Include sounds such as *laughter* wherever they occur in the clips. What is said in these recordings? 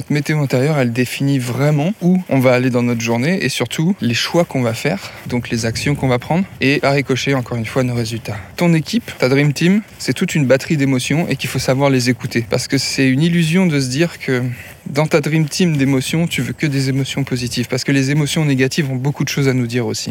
Notre météo intérieure, elle définit vraiment où on va aller dans notre journée et surtout les choix qu'on va faire, donc les actions qu'on va prendre et à ricocher encore une fois nos résultats. Ton équipe, ta Dream Team, c'est toute une batterie d'émotions et qu'il faut savoir les écouter. Parce que c'est une illusion de se dire que dans ta Dream Team d'émotions, tu veux que des émotions positives. Parce que les émotions négatives ont beaucoup de choses à nous dire aussi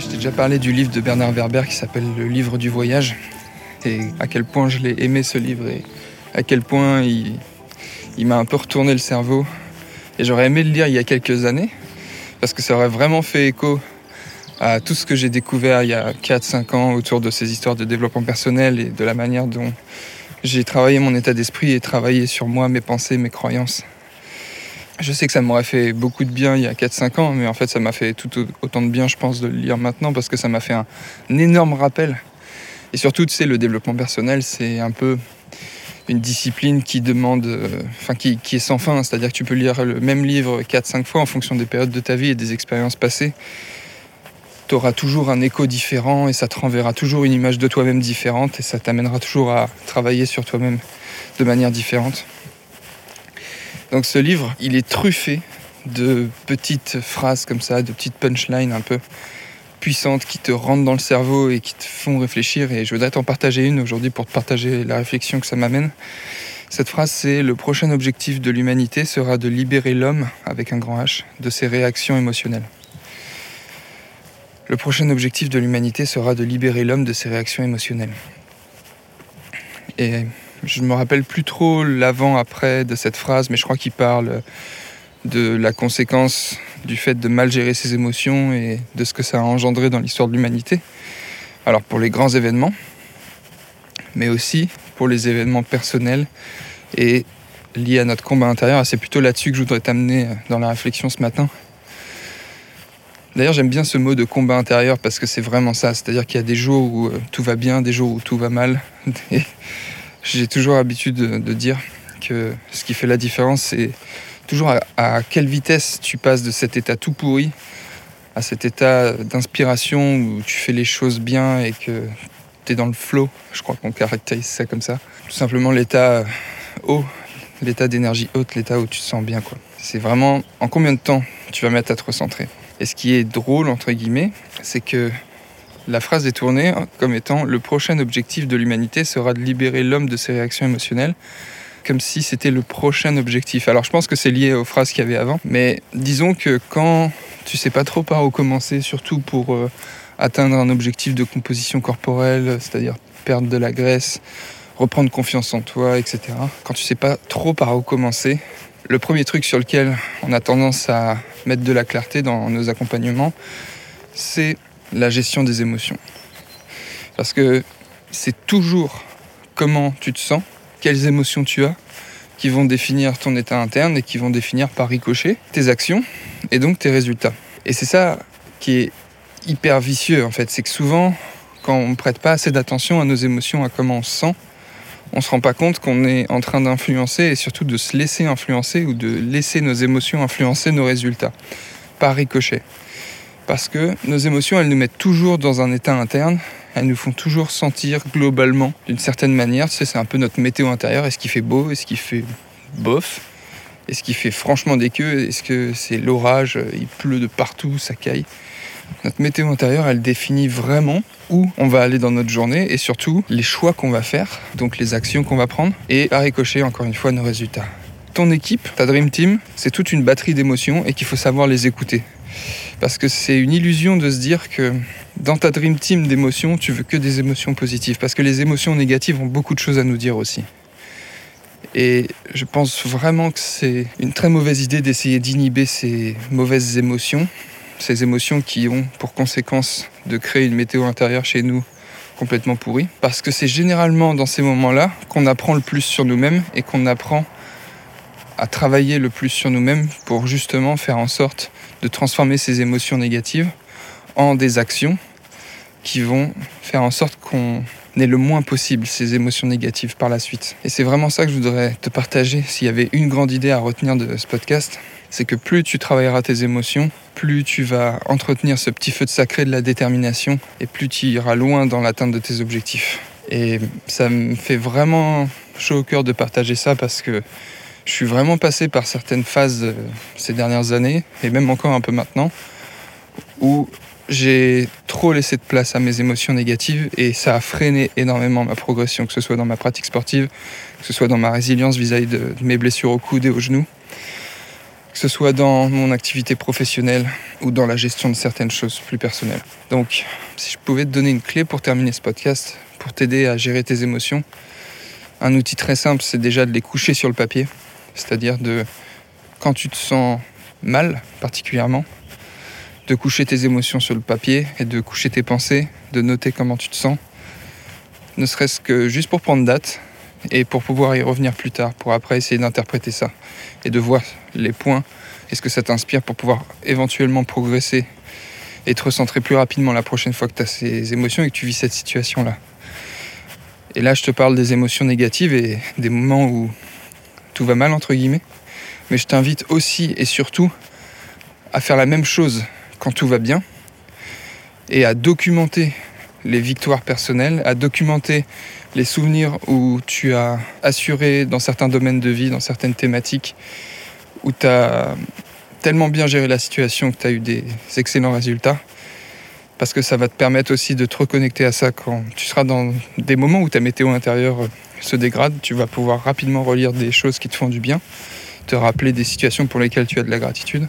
je t'ai déjà parlé du livre de Bernard Werber qui s'appelle Le livre du voyage. Et à quel point je l'ai aimé ce livre et à quel point il, m'a un peu retourné le cerveau. Et j'aurais aimé le lire il y a quelques années parce que ça aurait vraiment fait écho à tout ce que j'ai découvert il y a 4-5 ans autour de ces histoires de développement personnel et de la manière dont j'ai travaillé mon état d'esprit et travaillé sur moi, mes pensées, mes croyances. Je sais que ça m'aurait fait beaucoup de bien il y a 4-5 ans, mais en fait ça m'a fait tout autant de bien, je pense, de le lire maintenant parce que ça m'a fait un, énorme rappel. Et surtout, tu sais, le développement personnel, c'est un peu une discipline qui demande, euh, enfin qui, est sans fin, c'est-à-dire que tu peux lire le même livre 4-5 fois en fonction des périodes de ta vie et des expériences passées. Tu auras toujours un écho différent et ça te renverra toujours une image de toi-même différente et ça t'amènera toujours à travailler sur toi-même de manière différente. Donc ce livre, il est truffé de petites phrases comme ça, de petites punchlines un peu puissantes qui te rentrent dans le cerveau et qui te font réfléchir. Et je voudrais t'en partager une aujourd'hui pour te partager la réflexion que ça m'amène. Cette phrase, c'est le prochain objectif de l'humanité sera de libérer l'homme, avec un grand H, de ses réactions émotionnelles. Le prochain objectif de l'humanité sera de libérer l'homme de ses réactions émotionnelles. Et je me rappelle plus trop l'avant-après de cette phrase, mais je crois qu'il parle de la conséquence du fait de mal gérer ses émotions et de ce que ça a engendré dans l'histoire de l'humanité. Alors pour les grands événements, mais aussi pour les événements personnels et liés à notre combat intérieur. C'est plutôt là-dessus que je voudrais t'amener dans la réflexion ce matin. D'ailleurs, j'aime bien ce mot de combat intérieur parce que c'est vraiment ça. C'est-à-dire qu'il y a des jours où euh, tout va bien, des jours où tout va mal. *laughs* J'ai toujours l'habitude de, dire que ce qui fait la différence, c'est toujours à, quelle vitesse tu passes de cet état tout pourri à cet état d'inspiration où tu fais les choses bien et que tu es dans le flow. Je crois qu'on caractérise ça comme ça. Tout simplement l'état haut, l'état d'énergie haute, l'état où tu te sens bien. C'est vraiment en combien de temps tu vas mettre à te recentrer. Et ce qui est drôle, entre guillemets, c'est que la phrase est tournée comme étant le prochain objectif de l'humanité sera de libérer l'homme de ses réactions émotionnelles, comme si c'était le prochain objectif. Alors je pense que c'est lié aux phrases qu'il y avait avant, mais disons que quand tu sais pas trop par où commencer, surtout pour euh, atteindre un objectif de composition corporelle, c'est-à-dire perdre de la graisse, reprendre confiance en toi, etc. Quand tu sais pas trop par où commencer, le premier truc sur lequel on a tendance à mettre de la clarté dans nos accompagnements, c'est la gestion des émotions. Parce que c'est toujours comment tu te sens, quelles émotions tu as, qui vont définir ton état interne et qui vont définir par ricochet tes actions et donc tes résultats. Et c'est ça qui est hyper vicieux en fait, c'est que souvent quand on ne prête pas assez d'attention à nos émotions, à comment on se sent, on ne se rend pas compte qu'on est en train d'influencer et surtout de se laisser influencer ou de laisser nos émotions influencer nos résultats par ricochet. Parce que nos émotions, elles nous mettent toujours dans un état interne, elles nous font toujours sentir globalement d'une certaine manière. Tu sais, c'est un peu notre météo intérieur. Est-ce qu'il fait beau? Est-ce qu'il fait bof? Est-ce qu'il fait franchement des queues? Est-ce que c'est l'orage? Il pleut de partout, ça caille Notre météo intérieure, elle définit vraiment où on va aller dans notre journée et surtout les choix qu'on va faire, donc les actions qu'on va prendre et à ricocher encore une fois nos résultats. Ton équipe, ta Dream Team, c'est toute une batterie d'émotions et qu'il faut savoir les écouter. Parce que c'est une illusion de se dire que dans ta Dream Team d'émotions, tu veux que des émotions positives. Parce que les émotions négatives ont beaucoup de choses à nous dire aussi. Et je pense vraiment que c'est une très mauvaise idée d'essayer d'inhiber ces mauvaises émotions, ces émotions qui ont pour conséquence de créer une météo intérieure chez nous complètement pourrie. Parce que c'est généralement dans ces moments-là qu'on apprend le plus sur nous-mêmes et qu'on apprend à travailler le plus sur nous-mêmes pour justement faire en sorte de transformer ces émotions négatives en des actions qui vont faire en sorte qu'on ait le moins possible ces émotions négatives par la suite. Et c'est vraiment ça que je voudrais te partager. S'il y avait une grande idée à retenir de ce podcast, c'est que plus tu travailleras tes émotions, plus tu vas entretenir ce petit feu de sacré de la détermination et plus tu iras loin dans l'atteinte de tes objectifs. Et ça me fait vraiment chaud au cœur de partager ça parce que je suis vraiment passé par certaines phases euh, ces dernières années, et même encore un peu maintenant, où j'ai trop laissé de place à mes émotions négatives et ça a freiné énormément ma progression, que ce soit dans ma pratique sportive, que ce soit dans ma résilience vis-à-vis de mes blessures au coude et aux genoux, que ce soit dans mon activité professionnelle ou dans la gestion de certaines choses plus personnelles. Donc, si je pouvais te donner une clé pour terminer ce podcast, pour t'aider à gérer tes émotions, un outil très simple, c'est déjà de les coucher sur le papier. C'est-à-dire de, quand tu te sens mal particulièrement, de coucher tes émotions sur le papier et de coucher tes pensées, de noter comment tu te sens, ne serait-ce que juste pour prendre date et pour pouvoir y revenir plus tard, pour après essayer d'interpréter ça et de voir les points et ce que ça t'inspire pour pouvoir éventuellement progresser et te recentrer plus rapidement la prochaine fois que tu as ces émotions et que tu vis cette situation-là. Et là, je te parle des émotions négatives et des moments où tout va mal, entre guillemets. Mais je t'invite aussi et surtout à faire la même chose quand tout va bien et à documenter les victoires personnelles, à documenter les souvenirs où tu as assuré dans certains domaines de vie, dans certaines thématiques, où tu as tellement bien géré la situation que tu as eu des excellents résultats. Parce que ça va te permettre aussi de te reconnecter à ça quand tu seras dans des moments où ta météo intérieure se dégrade, tu vas pouvoir rapidement relire des choses qui te font du bien, te rappeler des situations pour lesquelles tu as de la gratitude.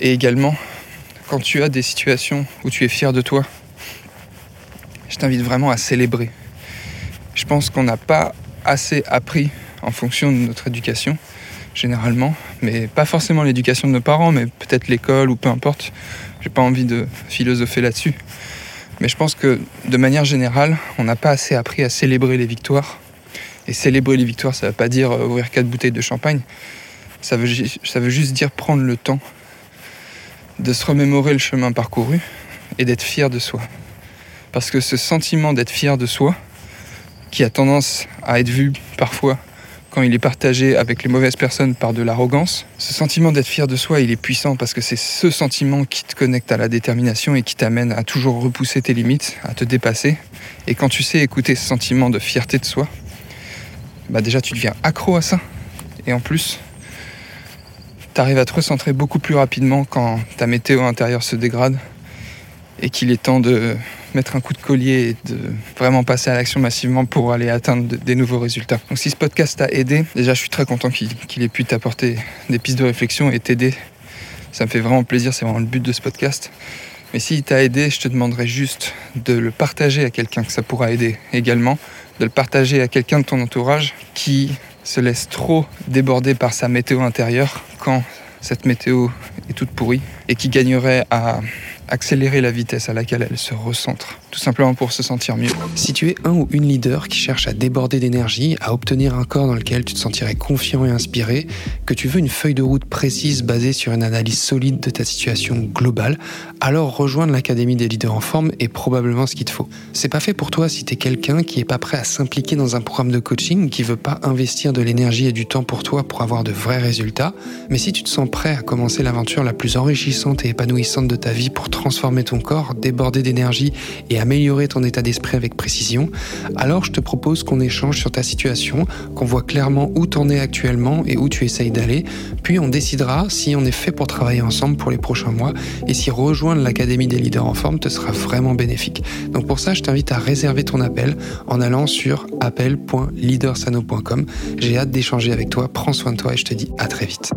Et également, quand tu as des situations où tu es fier de toi, je t'invite vraiment à célébrer. Je pense qu'on n'a pas assez appris en fonction de notre éducation, généralement, mais pas forcément l'éducation de nos parents, mais peut-être l'école ou peu importe. J'ai pas envie de philosopher là-dessus. Mais je pense que de manière générale, on n'a pas assez appris à célébrer les victoires. Et célébrer les victoires, ça ne veut pas dire euh, ouvrir quatre bouteilles de champagne. Ça veut, ça veut juste dire prendre le temps de se remémorer le chemin parcouru et d'être fier de soi. Parce que ce sentiment d'être fier de soi, qui a tendance à être vu parfois quand il est partagé avec les mauvaises personnes par de l'arrogance. Ce sentiment d'être fier de soi, il est puissant parce que c'est ce sentiment qui te connecte à la détermination et qui t'amène à toujours repousser tes limites, à te dépasser. Et quand tu sais écouter ce sentiment de fierté de soi, bah déjà tu deviens accro à ça. Et en plus, tu arrives à te recentrer beaucoup plus rapidement quand ta météo intérieure se dégrade et qu'il est temps de mettre un coup de collier et de vraiment passer à l'action massivement pour aller atteindre des nouveaux résultats. Donc si ce podcast t'a aidé, déjà je suis très content qu'il ait pu t'apporter des pistes de réflexion et t'aider. Ça me fait vraiment plaisir, c'est vraiment le but de ce podcast. Mais s'il t'a aidé, je te demanderai juste de le partager à quelqu'un que ça pourra aider également, de le partager à quelqu'un de ton entourage qui se laisse trop déborder par sa météo intérieure quand cette météo est toute pourrie et qui gagnerait à accélérer la vitesse à laquelle elle se recentre, tout simplement pour se sentir mieux. Si tu es un ou une leader qui cherche à déborder d'énergie, à obtenir un corps dans lequel tu te sentirais confiant et inspiré, que tu veux une feuille de route précise basée sur une analyse solide de ta situation globale, alors rejoindre l'Académie des leaders en forme est probablement ce qu'il te faut. C'est pas fait pour toi si tu es quelqu'un qui est pas prêt à s'impliquer dans un programme de coaching, qui veut pas investir de l'énergie et du temps pour toi pour avoir de vrais résultats, mais si tu te sens prêt à commencer l'aventure la plus enrichissante et épanouissante de ta vie pour transformer ton corps, déborder d'énergie et améliorer ton état d'esprit avec précision, alors je te propose qu'on échange sur ta situation, qu'on voit clairement où t'en es actuellement et où tu essayes d'aller, puis on décidera si on est fait pour travailler ensemble pour les prochains mois et si rejoindre l'Académie des leaders en forme te sera vraiment bénéfique. Donc pour ça, je t'invite à réserver ton appel en allant sur appel.leadersano.com. J'ai hâte d'échanger avec toi, prends soin de toi et je te dis à très vite.